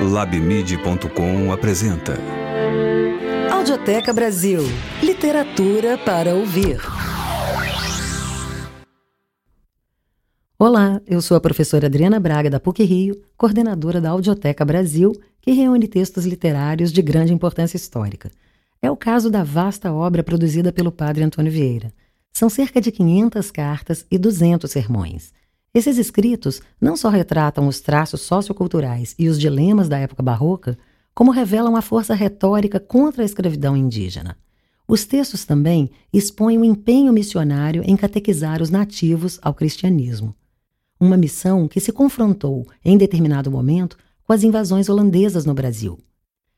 Labmid.com apresenta Audioteca Brasil Literatura para ouvir. Olá, eu sou a professora Adriana Braga da PUC Rio, coordenadora da Audioteca Brasil, que reúne textos literários de grande importância histórica. É o caso da vasta obra produzida pelo padre Antônio Vieira. São cerca de 500 cartas e 200 sermões. Esses escritos não só retratam os traços socioculturais e os dilemas da época barroca, como revelam a força retórica contra a escravidão indígena. Os textos também expõem o empenho missionário em catequizar os nativos ao cristianismo. Uma missão que se confrontou, em determinado momento, com as invasões holandesas no Brasil.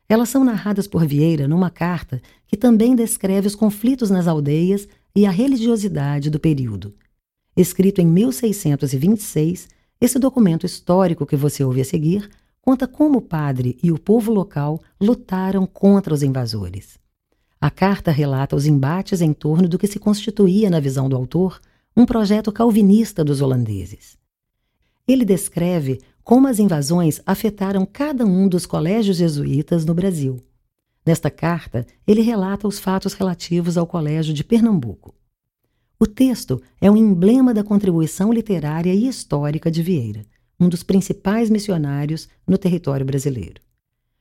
Elas são narradas por Vieira numa carta que também descreve os conflitos nas aldeias e a religiosidade do período. Escrito em 1626, esse documento histórico que você ouve a seguir conta como o padre e o povo local lutaram contra os invasores. A carta relata os embates em torno do que se constituía, na visão do autor, um projeto calvinista dos holandeses. Ele descreve como as invasões afetaram cada um dos colégios jesuítas no Brasil. Nesta carta, ele relata os fatos relativos ao Colégio de Pernambuco. O texto é um emblema da contribuição literária e histórica de Vieira, um dos principais missionários no território brasileiro.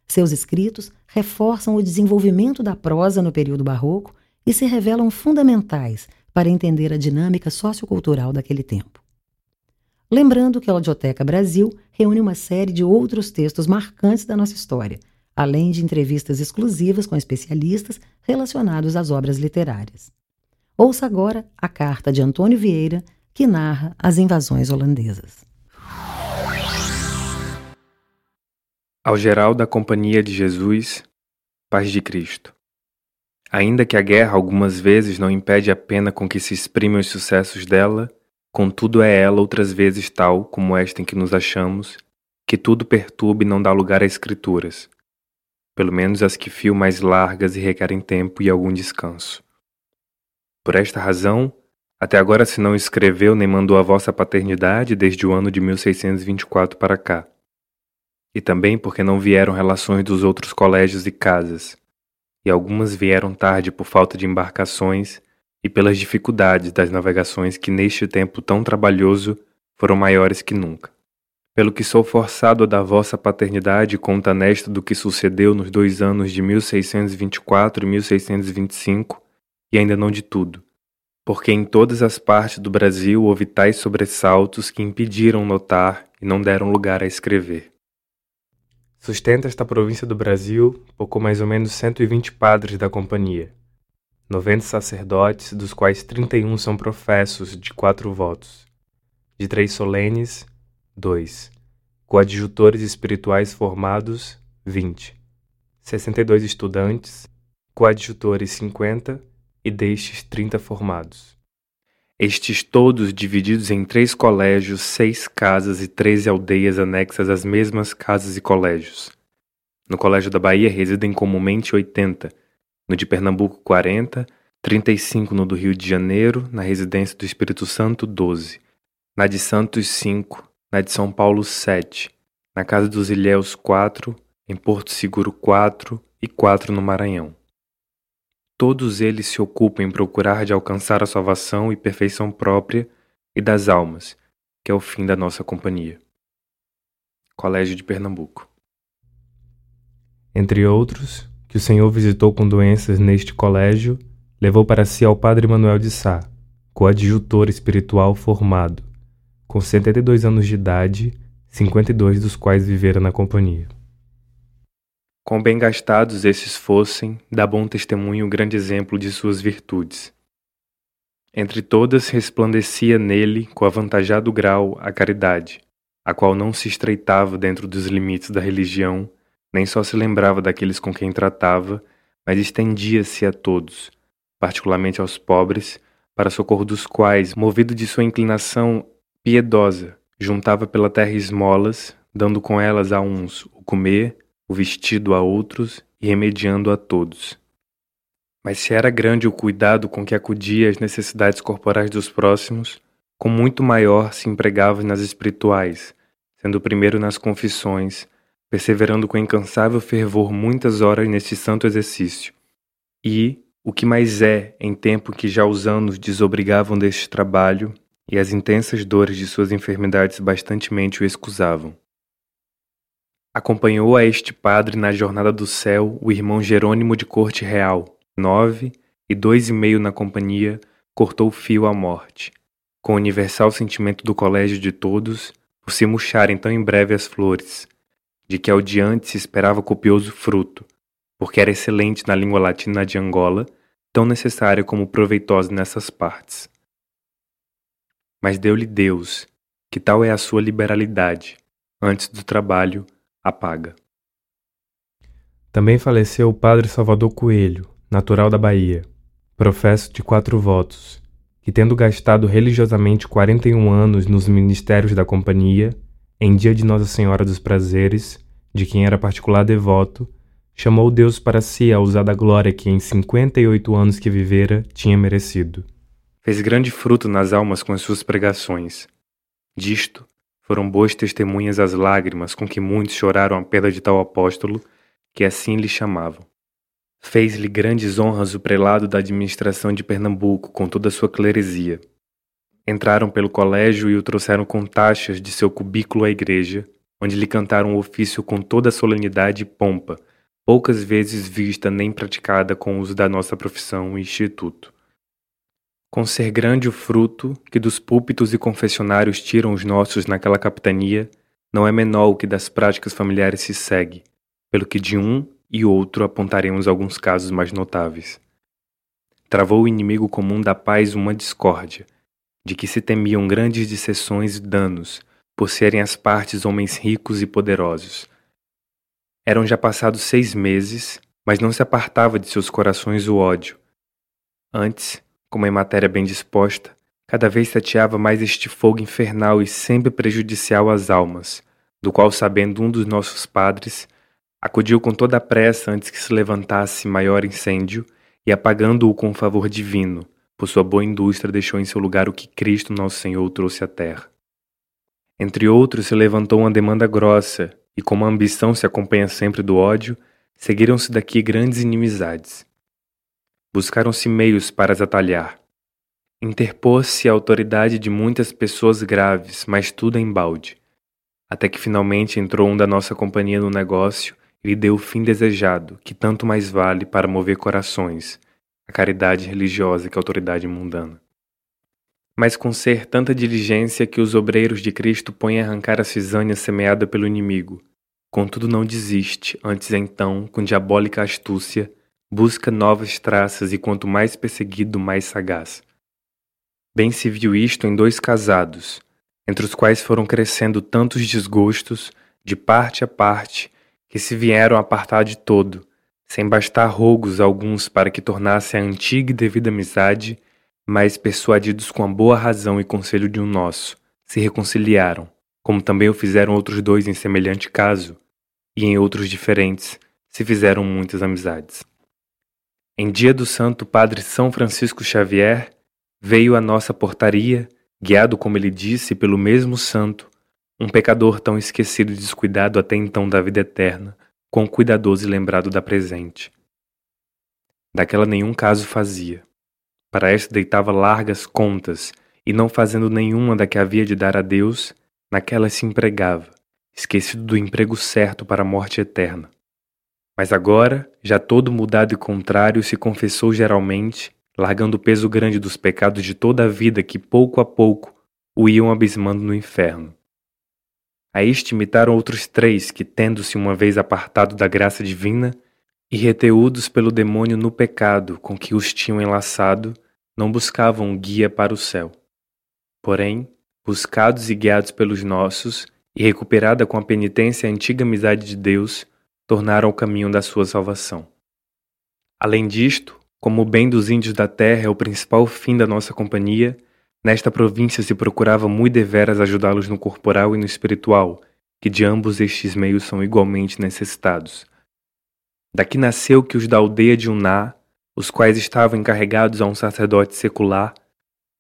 Seus escritos reforçam o desenvolvimento da prosa no período barroco e se revelam fundamentais para entender a dinâmica sociocultural daquele tempo. Lembrando que a Audioteca Brasil reúne uma série de outros textos marcantes da nossa história, além de entrevistas exclusivas com especialistas relacionados às obras literárias. Ouça agora a carta de Antônio Vieira, que narra as invasões holandesas. Ao geral da Companhia de Jesus, paz de Cristo. Ainda que a guerra algumas vezes não impede a pena com que se exprimem os sucessos dela, contudo é ela outras vezes tal como esta em que nos achamos, que tudo perturba e não dá lugar a escrituras, pelo menos as que fio mais largas e requerem tempo e algum descanso. Por esta razão, até agora se não escreveu nem mandou a vossa paternidade desde o ano de 1624 para cá. E também porque não vieram relações dos outros colégios e casas, e algumas vieram tarde por falta de embarcações e pelas dificuldades das navegações que neste tempo tão trabalhoso foram maiores que nunca. Pelo que sou forçado a dar vossa paternidade conta nesta do que sucedeu nos dois anos de 1624 e 1625, e ainda não de tudo, porque em todas as partes do Brasil houve tais sobressaltos que impediram notar e não deram lugar a escrever. Sustenta esta província do Brasil pouco mais ou menos 120 padres da companhia, 90 sacerdotes, dos quais 31 são professos de quatro votos, de três solenes, dois, coadjutores espirituais formados, 20, 62 estudantes, coadjutores 50 e destes trinta formados. Estes todos divididos em três colégios, seis casas e treze aldeias anexas às mesmas casas e colégios. No Colégio da Bahia residem comumente oitenta, no de Pernambuco quarenta, trinta e cinco no do Rio de Janeiro, na residência do Espírito Santo doze, na de Santos cinco, na de São Paulo sete, na Casa dos Ilhéus quatro, em Porto Seguro quatro e quatro no Maranhão. Todos eles se ocupam em procurar de alcançar a salvação e perfeição própria e das almas, que é o fim da nossa companhia. Colégio de Pernambuco. Entre outros, que o Senhor visitou com doenças neste colégio, levou para si ao Padre Manuel de Sá, coadjutor espiritual formado, com 72 anos de idade, 52 dos quais vivera na companhia. Quão bem gastados esses fossem, dá bom testemunho o grande exemplo de suas virtudes. Entre todas resplandecia nele, com avantajado grau, a caridade, a qual não se estreitava dentro dos limites da religião, nem só se lembrava daqueles com quem tratava, mas estendia-se a todos, particularmente aos pobres, para socorro dos quais, movido de sua inclinação piedosa, juntava pela terra esmolas, dando com elas a uns o comer, o vestido a outros e remediando a todos. Mas se era grande o cuidado com que acudia às necessidades corporais dos próximos, com muito maior se empregava nas espirituais, sendo primeiro nas confissões, perseverando com incansável fervor muitas horas neste santo exercício. E, o que mais é, em tempo que já os anos desobrigavam deste trabalho e as intensas dores de suas enfermidades bastantemente o excusavam. Acompanhou a este padre na jornada do céu o irmão Jerônimo de Corte Real, nove e dois e meio na companhia, cortou fio à morte, com o universal sentimento do colégio de todos, por se murcharem tão em breve as flores, de que ao diante se esperava copioso fruto, porque era excelente na língua latina de Angola, tão necessária como proveitosa nessas partes. Mas deu-lhe Deus, que tal é a sua liberalidade, antes do trabalho, apaga. Também faleceu o padre Salvador Coelho, natural da Bahia, professo de quatro votos, que tendo gastado religiosamente 41 anos nos ministérios da companhia, em dia de Nossa Senhora dos Prazeres, de quem era particular devoto, chamou Deus para si a usar da glória que em 58 anos que vivera tinha merecido. Fez grande fruto nas almas com as suas pregações. Disto foram boas testemunhas as lágrimas com que muitos choraram a perda de tal apóstolo, que assim lhe chamavam. Fez-lhe grandes honras o prelado da administração de Pernambuco com toda a sua cleresia. Entraram pelo colégio e o trouxeram com taxas de seu cubículo à igreja, onde lhe cantaram o ofício com toda a solenidade e pompa, poucas vezes vista nem praticada com o uso da nossa profissão e instituto. Com ser grande o fruto que dos púlpitos e confessionários tiram os nossos naquela capitania, não é menor o que das práticas familiares se segue, pelo que de um e outro apontaremos alguns casos mais notáveis. Travou o inimigo comum da paz uma discórdia, de que se temiam grandes dissessões e danos, por serem as partes homens ricos e poderosos. Eram já passados seis meses, mas não se apartava de seus corações o ódio. Antes, como em matéria bem disposta, cada vez tateava mais este fogo infernal e sempre prejudicial às almas, do qual, sabendo um dos nossos padres, Acudiu com toda a pressa antes que se levantasse maior incêndio e, apagando-o com favor divino, por sua boa indústria, deixou em seu lugar o que Cristo nosso Senhor trouxe à terra. Entre outros, se levantou uma demanda grossa, e como a ambição se acompanha sempre do ódio, seguiram-se daqui grandes inimizades. Buscaram-se meios para as atalhar. Interpôs-se a autoridade de muitas pessoas graves, mas tudo em balde. Até que finalmente entrou um da nossa companhia no negócio lhe deu o fim desejado, que tanto mais vale para mover corações, a caridade religiosa que a autoridade mundana. Mas com ser tanta diligência que os obreiros de Cristo põem a arrancar a cisânia semeada pelo inimigo, contudo não desiste, antes então, com diabólica astúcia, busca novas traças e quanto mais perseguido, mais sagaz. Bem se viu isto em dois casados, entre os quais foram crescendo tantos desgostos, de parte a parte, que se vieram apartar de todo, sem bastar rogos alguns para que tornasse a antiga e devida amizade, mas persuadidos com a boa razão e conselho de um nosso, se reconciliaram, como também o fizeram outros dois em semelhante caso, e em outros diferentes se fizeram muitas amizades. Em dia do Santo Padre São Francisco Xavier, veio à nossa portaria, guiado, como ele disse, pelo mesmo santo, um pecador tão esquecido e descuidado até então da vida eterna, quão cuidadoso e lembrado da presente. Daquela nenhum caso fazia. Para esta deitava largas contas, e não fazendo nenhuma da que havia de dar a Deus, naquela se empregava, esquecido do emprego certo para a morte eterna. Mas agora, já todo mudado e contrário, se confessou geralmente, largando o peso grande dos pecados de toda a vida que pouco a pouco o iam abismando no inferno. A este imitaram outros três que, tendo-se uma vez apartado da graça divina e reteudos pelo demônio no pecado com que os tinham enlaçado, não buscavam guia para o céu. Porém, buscados e guiados pelos nossos, e recuperada com a penitência a antiga amizade de Deus, tornaram o caminho da sua salvação. Além disto, como o bem dos índios da terra é o principal fim da nossa companhia, Nesta província se procurava muito deveras ajudá-los no corporal e no espiritual, que de ambos estes meios são igualmente necessitados. Daqui nasceu que os da aldeia de Uná, os quais estavam encarregados a um sacerdote secular,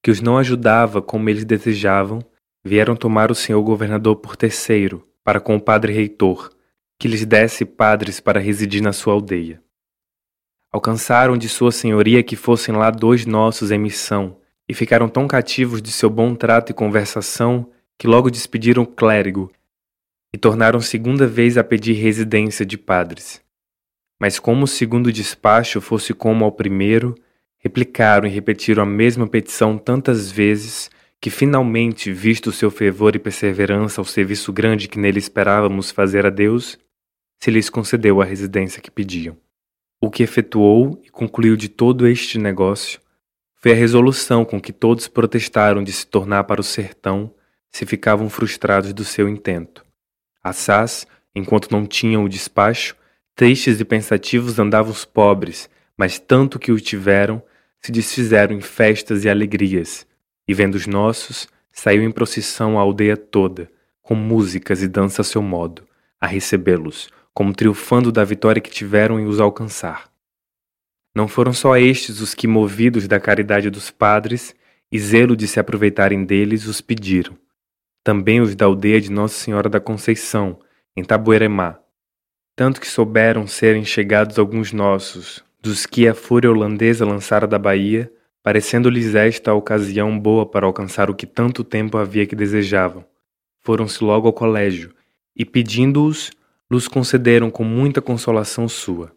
que os não ajudava como eles desejavam, vieram tomar o senhor governador por terceiro, para com o padre reitor, que lhes desse padres para residir na sua aldeia. Alcançaram de sua senhoria que fossem lá dois nossos em missão, e ficaram tão cativos de seu bom trato e conversação que logo despediram o clérigo e tornaram segunda vez a pedir residência de padres. Mas como o segundo despacho fosse como ao primeiro, replicaram e repetiram a mesma petição tantas vezes que finalmente, visto o seu fervor e perseverança ao serviço grande que nele esperávamos fazer a Deus, se lhes concedeu a residência que pediam. O que efetuou e concluiu de todo este negócio foi a resolução com que todos protestaram de se tornar para o sertão se ficavam frustrados do seu intento. Assaz, enquanto não tinham o despacho, tristes e pensativos andavam os pobres, mas tanto que o tiveram, se desfizeram em festas e alegrias, e vendo os nossos, saiu em procissão a aldeia toda, com músicas e dança a seu modo, a recebê-los, como triunfando da vitória que tiveram em os alcançar. Não foram só estes os que, movidos da caridade dos padres e zelo de se aproveitarem deles, os pediram. Também os da aldeia de Nossa Senhora da Conceição, em Tabueremá. Tanto que souberam serem chegados alguns nossos, dos que a fúria holandesa lançara da Bahia, parecendo-lhes esta a ocasião boa para alcançar o que tanto tempo havia que desejavam. Foram-se logo ao colégio, e pedindo-os, los concederam com muita consolação sua.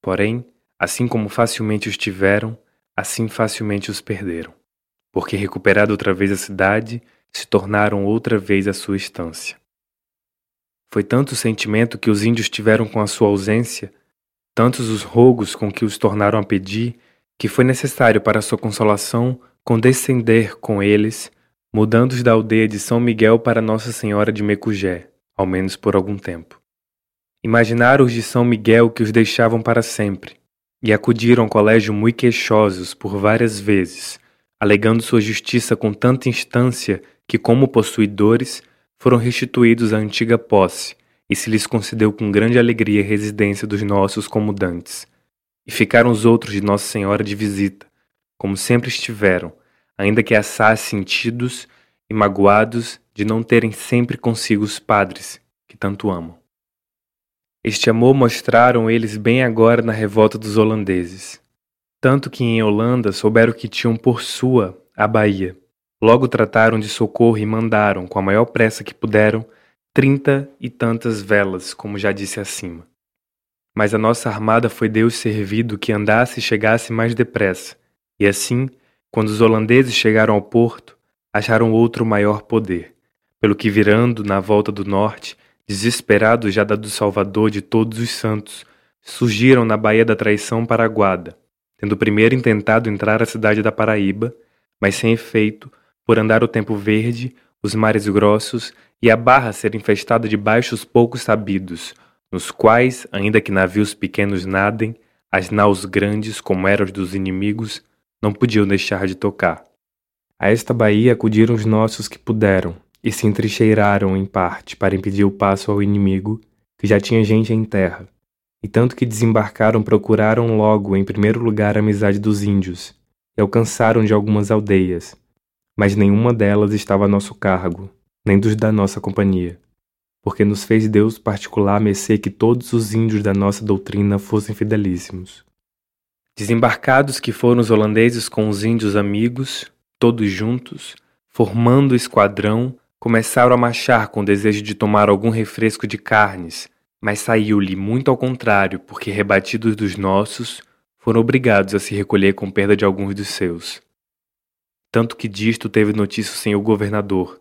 Porém, assim como facilmente os tiveram, assim facilmente os perderam, porque recuperada outra vez a cidade, se tornaram outra vez a sua estância. Foi tanto o sentimento que os índios tiveram com a sua ausência, tantos os rogos com que os tornaram a pedir, que foi necessário para sua consolação condescender com eles, mudando-os da aldeia de São Miguel para Nossa Senhora de Mecugé, ao menos por algum tempo. Imaginaram os de São Miguel que os deixavam para sempre, e acudiram ao colégio muito queixosos por várias vezes, alegando sua justiça com tanta instância que, como possuidores, foram restituídos à antiga posse, e se lhes concedeu com grande alegria a residência dos nossos comudantes e ficaram os outros de Nossa Senhora de visita, como sempre estiveram, ainda que assaz sentidos e magoados de não terem sempre consigo os padres que tanto amam. Este amor mostraram eles bem agora na revolta dos holandeses, tanto que em Holanda souberam que tinham por sua a Bahia. Logo trataram de socorro e mandaram, com a maior pressa que puderam, trinta e tantas velas, como já disse acima. Mas a nossa armada foi Deus servido que andasse e chegasse mais depressa. E assim, quando os holandeses chegaram ao porto, acharam outro maior poder, pelo que virando na volta do norte, desesperados já da do Salvador de todos os santos, surgiram na Baía da Traição para a Guada, tendo primeiro intentado entrar à cidade da Paraíba, mas sem efeito, por andar o tempo verde, os mares grossos e a barra ser infestada de baixos poucos sabidos, nos quais, ainda que navios pequenos nadem, as naus grandes, como eram os dos inimigos, não podiam deixar de tocar. A esta baía acudiram os nossos que puderam, e se entrincheiraram em parte para impedir o passo ao inimigo, que já tinha gente em terra. E tanto que desembarcaram procuraram logo, em primeiro lugar, a amizade dos índios, e alcançaram de algumas aldeias, mas nenhuma delas estava a nosso cargo, nem dos da nossa companhia porque nos fez Deus particular mercê que todos os índios da nossa doutrina fossem fidelíssimos. Desembarcados que foram os holandeses com os índios amigos, todos juntos, formando esquadrão, começaram a marchar com o desejo de tomar algum refresco de carnes, mas saiu-lhe muito ao contrário, porque rebatidos dos nossos, foram obrigados a se recolher com perda de alguns dos seus. Tanto que disto teve notícia o senhor governador,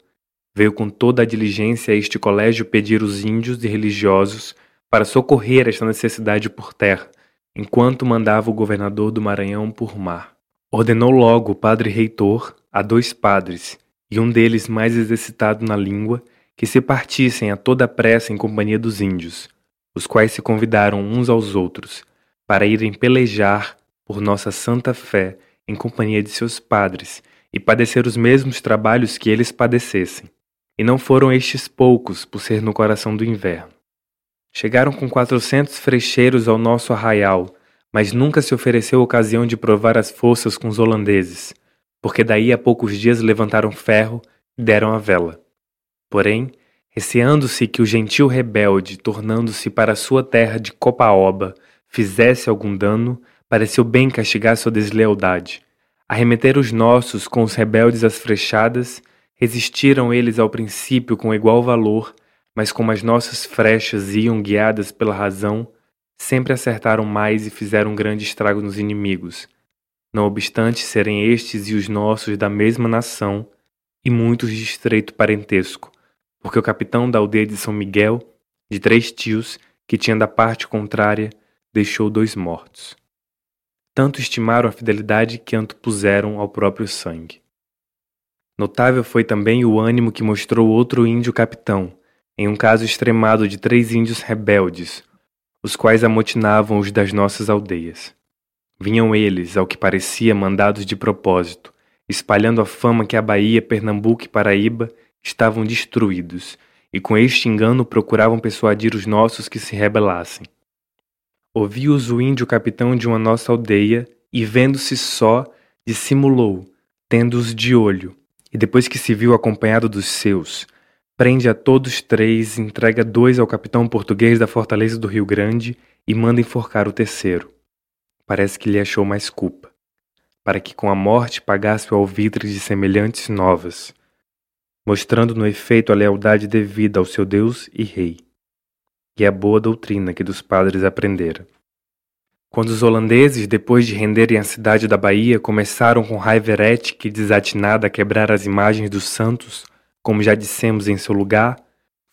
Veio com toda a diligência a este colégio pedir os índios e religiosos para socorrer esta necessidade por terra, enquanto mandava o governador do Maranhão por mar. Ordenou logo o padre reitor a dois padres, e um deles mais exercitado na língua, que se partissem a toda pressa em companhia dos índios, os quais se convidaram uns aos outros, para irem pelejar por nossa santa fé em companhia de seus padres e padecer os mesmos trabalhos que eles padecessem. E não foram estes poucos, por ser no coração do inverno. Chegaram com quatrocentos frecheiros ao nosso arraial, mas nunca se ofereceu ocasião de provar as forças com os holandeses, porque daí a poucos dias levantaram ferro e deram a vela. Porém, receando-se que o gentil rebelde, tornando-se para sua terra de Copaoba, fizesse algum dano, pareceu bem castigar sua deslealdade. Arremeter os nossos com os rebeldes às frechadas, resistiram eles ao princípio com igual valor, mas como as nossas frechas iam guiadas pela razão, sempre acertaram mais e fizeram grande estrago nos inimigos. Não obstante serem estes e os nossos da mesma nação, e muitos de estreito parentesco, porque o capitão da aldeia de São Miguel, de três tios, que tinha da parte contrária, deixou dois mortos. Tanto estimaram a fidelidade que antepuseram ao próprio sangue. Notável foi também o ânimo que mostrou outro índio capitão, em um caso extremado de três índios rebeldes, os quais amotinavam os das nossas aldeias. Vinham eles, ao que parecia, mandados de propósito, espalhando a fama que a Bahia, Pernambuco e Paraíba estavam destruídos, e com este engano procuravam persuadir os nossos que se rebelassem. Ouviu-os o índio capitão de uma nossa aldeia, e vendo-se só, dissimulou, tendo-os de olho, e depois que se viu acompanhado dos seus, prende a todos três, entrega dois ao capitão português da fortaleza do Rio Grande e manda enforcar o terceiro. Parece que lhe achou mais culpa, para que com a morte pagasse o alvitre de semelhantes novas, mostrando no efeito a lealdade devida ao seu Deus e Rei, e a boa doutrina que dos padres aprendera. Quando os holandeses, depois de renderem a cidade da Bahia, começaram com raiva herética e desatinada a quebrar as imagens dos santos, como já dissemos em seu lugar,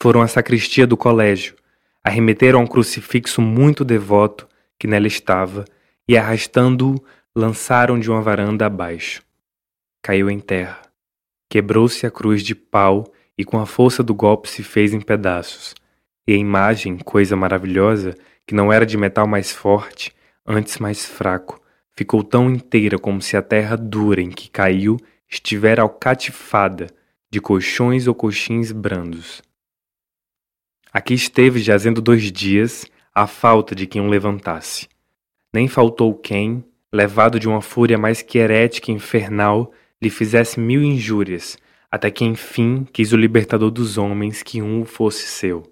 foram à sacristia do colégio, arremeteram a um crucifixo muito devoto que nela estava e, arrastando-o, lançaram de uma varanda abaixo. Caiu em terra. Quebrou-se a cruz de pau e com a força do golpe se fez em pedaços. E a imagem, coisa maravilhosa, que não era de metal mais forte, antes mais fraco, ficou tão inteira como se a terra dura em que caiu estivera alcatifada de colchões ou coxins brandos. Aqui esteve jazendo dois dias, à falta de quem o levantasse. Nem faltou quem, levado de uma fúria mais que herética e infernal, lhe fizesse mil injúrias, até que enfim quis o libertador dos homens que um fosse seu.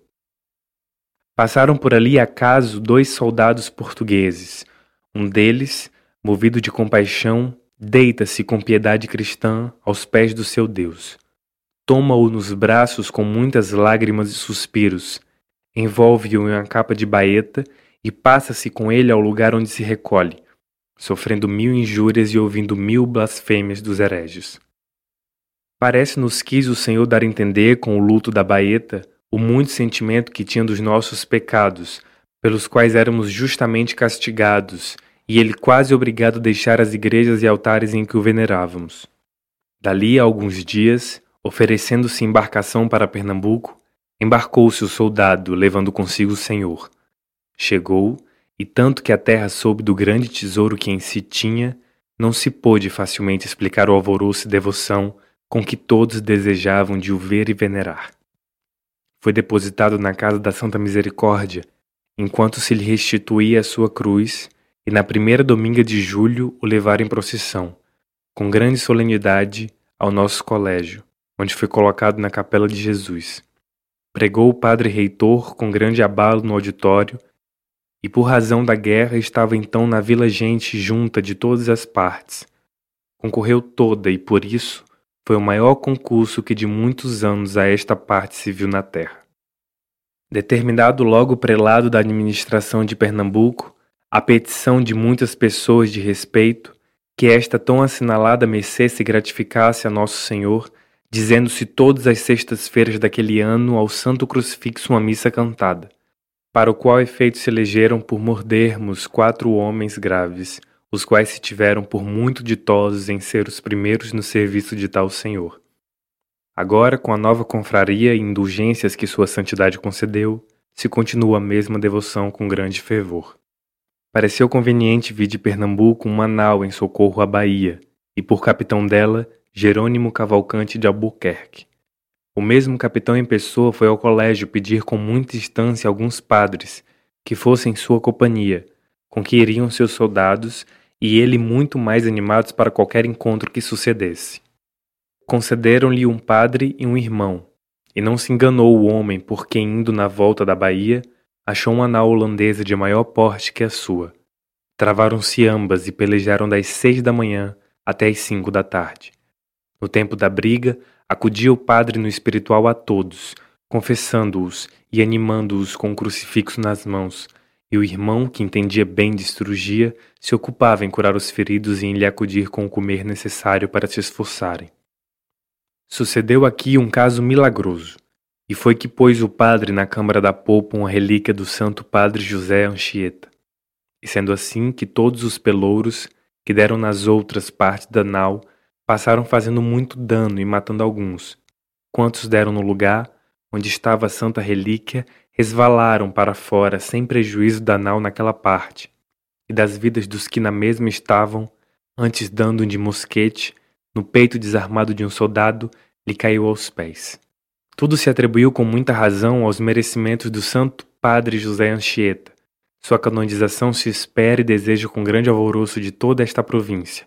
Passaram por ali acaso dois soldados portugueses. Um deles, movido de compaixão, deita-se com piedade cristã aos pés do seu Deus. Toma-o nos braços com muitas lágrimas e suspiros, envolve-o em uma capa de baeta e passa-se com ele ao lugar onde se recolhe, sofrendo mil injúrias e ouvindo mil blasfêmias dos hereges. Parece-nos quis o Senhor dar a entender com o luto da baeta o muito sentimento que tinha dos nossos pecados, pelos quais éramos justamente castigados, e ele quase obrigado a deixar as igrejas e altares em que o venerávamos. Dali a alguns dias, oferecendo-se embarcação para Pernambuco, embarcou-se o soldado, levando consigo o Senhor. Chegou e tanto que a terra soube do grande tesouro que em si tinha, não se pôde facilmente explicar o alvoroço e devoção com que todos desejavam de o ver e venerar. Foi depositado na casa da Santa Misericórdia, enquanto se lhe restituía a sua cruz, e na primeira dominga de julho o levaram em procissão, com grande solenidade, ao nosso colégio, onde foi colocado na capela de Jesus. Pregou o padre reitor com grande abalo no auditório e por razão da guerra estava então na vila gente junta de todas as partes. Concorreu toda e por isso foi o maior concurso que de muitos anos a esta parte se viu na terra. Determinado logo prelado da administração de Pernambuco, a petição de muitas pessoas de respeito, que esta tão assinalada mercê se gratificasse a Nosso Senhor, dizendo-se todas as sextas-feiras daquele ano ao Santo Crucifixo uma missa cantada para o qual efeito se elegeram por mordermos quatro homens graves, os quais se tiveram por muito ditosos em ser os primeiros no serviço de tal Senhor. Agora, com a nova confraria e indulgências que Sua Santidade concedeu, se continua a mesma devoção com grande fervor. Pareceu conveniente vir de Pernambuco uma nau em socorro à Bahia, e por capitão dela, Jerônimo Cavalcante de Albuquerque, o mesmo capitão em pessoa foi ao colégio pedir com muita instância alguns padres que fossem sua companhia, com que iriam seus soldados e ele muito mais animados para qualquer encontro que sucedesse. Concederam-lhe um padre e um irmão, E não se enganou o homem, porque indo na volta da baía, achou uma nau holandesa de maior porte que a sua. Travaram-se ambas e pelejaram das seis da manhã até as cinco da tarde. No tempo da briga, acudia o padre no espiritual a todos, confessando-os e animando-os com o crucifixo nas mãos, e o irmão, que entendia bem de cirurgia, se ocupava em curar os feridos e em lhe acudir com o comer necessário para se esforçarem. Sucedeu aqui um caso milagroso, e foi que pôs o padre na câmara da polpa uma relíquia do santo padre José Anchieta. E sendo assim que todos os pelouros que deram nas outras partes da nau passaram fazendo muito dano e matando alguns. Quantos deram no lugar onde estava a santa relíquia resvalaram para fora sem prejuízo da nau naquela parte, e das vidas dos que na mesma estavam, antes dando de mosquete, no peito desarmado de um soldado, lhe caiu aos pés. Tudo se atribuiu com muita razão aos merecimentos do santo padre José Anchieta. Sua canonização se espera e deseja com grande alvoroço de toda esta província,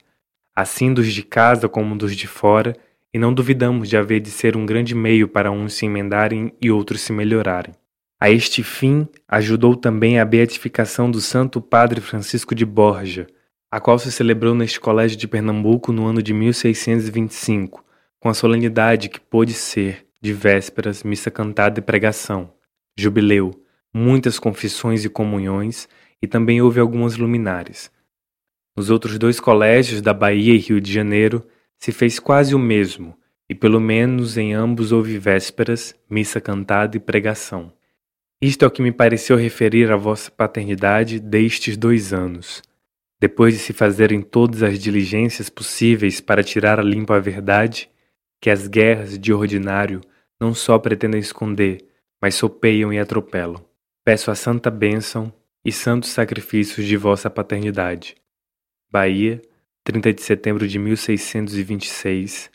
assim dos de casa como dos de fora, e não duvidamos de haver de ser um grande meio para uns se emendarem e outros se melhorarem. A este fim, ajudou também a beatificação do Santo Padre Francisco de Borja, a qual se celebrou neste colégio de Pernambuco no ano de 1625, com a solenidade que pôde ser, de vésperas, missa cantada e pregação, jubileu, muitas confissões e comunhões, e também houve algumas luminares. Nos outros dois colégios da Bahia e Rio de Janeiro se fez quase o mesmo, e pelo menos em ambos houve vésperas, missa cantada e pregação. Isto é o que me pareceu referir à vossa paternidade destes dois anos. Depois de se fazerem todas as diligências possíveis para tirar a limpo a verdade, que as guerras de ordinário não só pretendem esconder, mas sopeiam e atropelam. Peço a santa bênção e santos sacrifícios de vossa paternidade. Bahia, 30 de setembro de 1626,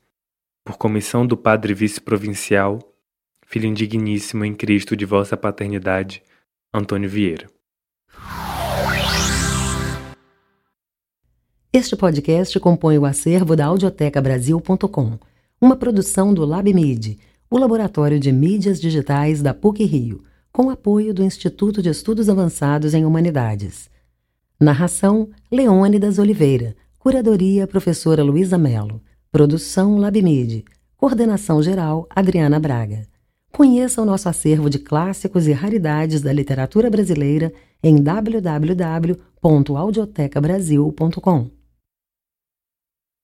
por comissão do Padre Vice-Provincial, Filho indigníssimo em Cristo de vossa paternidade, Antônio Vieira. Este podcast compõe o acervo da audiotecabrasil.com, uma produção do LabMid, o laboratório de mídias digitais da PUC-Rio, com apoio do Instituto de Estudos Avançados em Humanidades. Narração: Leônidas Oliveira. Curadoria: Professora Luísa Melo. Produção: LabMid. Coordenação geral: Adriana Braga. Conheça o nosso acervo de clássicos e raridades da literatura brasileira em www.audiotecabrasil.com.